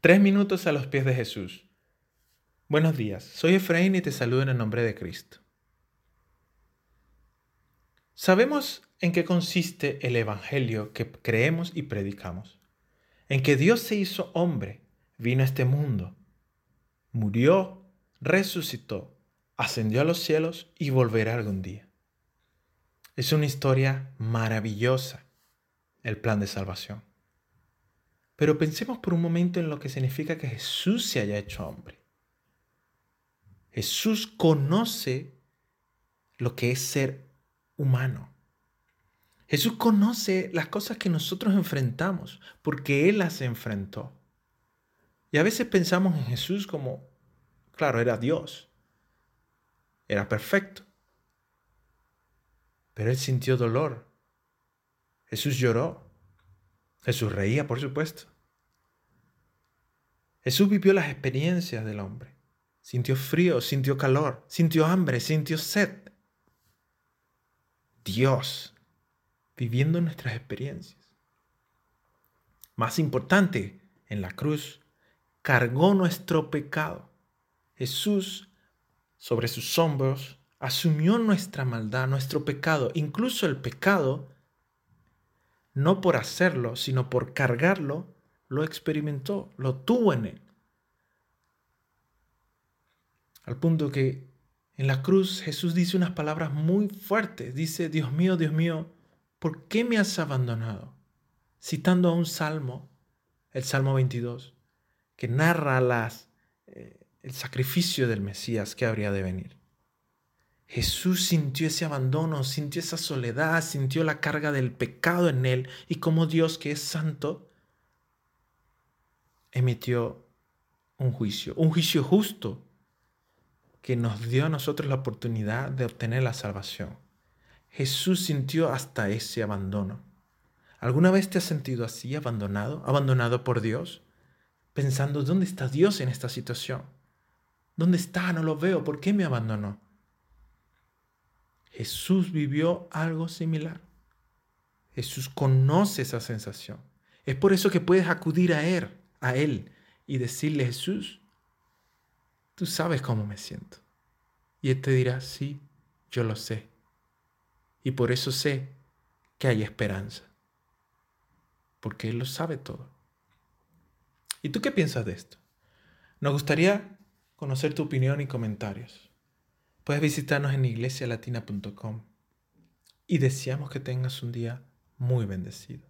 Tres minutos a los pies de Jesús. Buenos días, soy Efraín y te saludo en el nombre de Cristo. Sabemos en qué consiste el Evangelio que creemos y predicamos. En que Dios se hizo hombre, vino a este mundo, murió, resucitó, ascendió a los cielos y volverá algún día. Es una historia maravillosa, el plan de salvación. Pero pensemos por un momento en lo que significa que Jesús se haya hecho hombre. Jesús conoce lo que es ser humano. Jesús conoce las cosas que nosotros enfrentamos porque Él las enfrentó. Y a veces pensamos en Jesús como, claro, era Dios, era perfecto, pero Él sintió dolor. Jesús lloró, Jesús reía, por supuesto. Jesús vivió las experiencias del hombre. Sintió frío, sintió calor, sintió hambre, sintió sed. Dios viviendo nuestras experiencias. Más importante, en la cruz, cargó nuestro pecado. Jesús, sobre sus hombros, asumió nuestra maldad, nuestro pecado, incluso el pecado no por hacerlo, sino por cargarlo, lo experimentó, lo tuvo en él. Al punto que en la cruz Jesús dice unas palabras muy fuertes. Dice, Dios mío, Dios mío, ¿por qué me has abandonado? Citando a un salmo, el Salmo 22, que narra las, eh, el sacrificio del Mesías que habría de venir. Jesús sintió ese abandono, sintió esa soledad, sintió la carga del pecado en él y como Dios que es santo, emitió un juicio, un juicio justo que nos dio a nosotros la oportunidad de obtener la salvación. Jesús sintió hasta ese abandono. ¿Alguna vez te has sentido así, abandonado, abandonado por Dios? Pensando, ¿dónde está Dios en esta situación? ¿Dónde está? No lo veo. ¿Por qué me abandonó? Jesús vivió algo similar. Jesús conoce esa sensación. Es por eso que puedes acudir a Él, a Él y decirle, Jesús, tú sabes cómo me siento. Y Él te dirá, sí, yo lo sé. Y por eso sé que hay esperanza. Porque Él lo sabe todo. ¿Y tú qué piensas de esto? Nos gustaría conocer tu opinión y comentarios. Puedes visitarnos en iglesialatina.com y deseamos que tengas un día muy bendecido.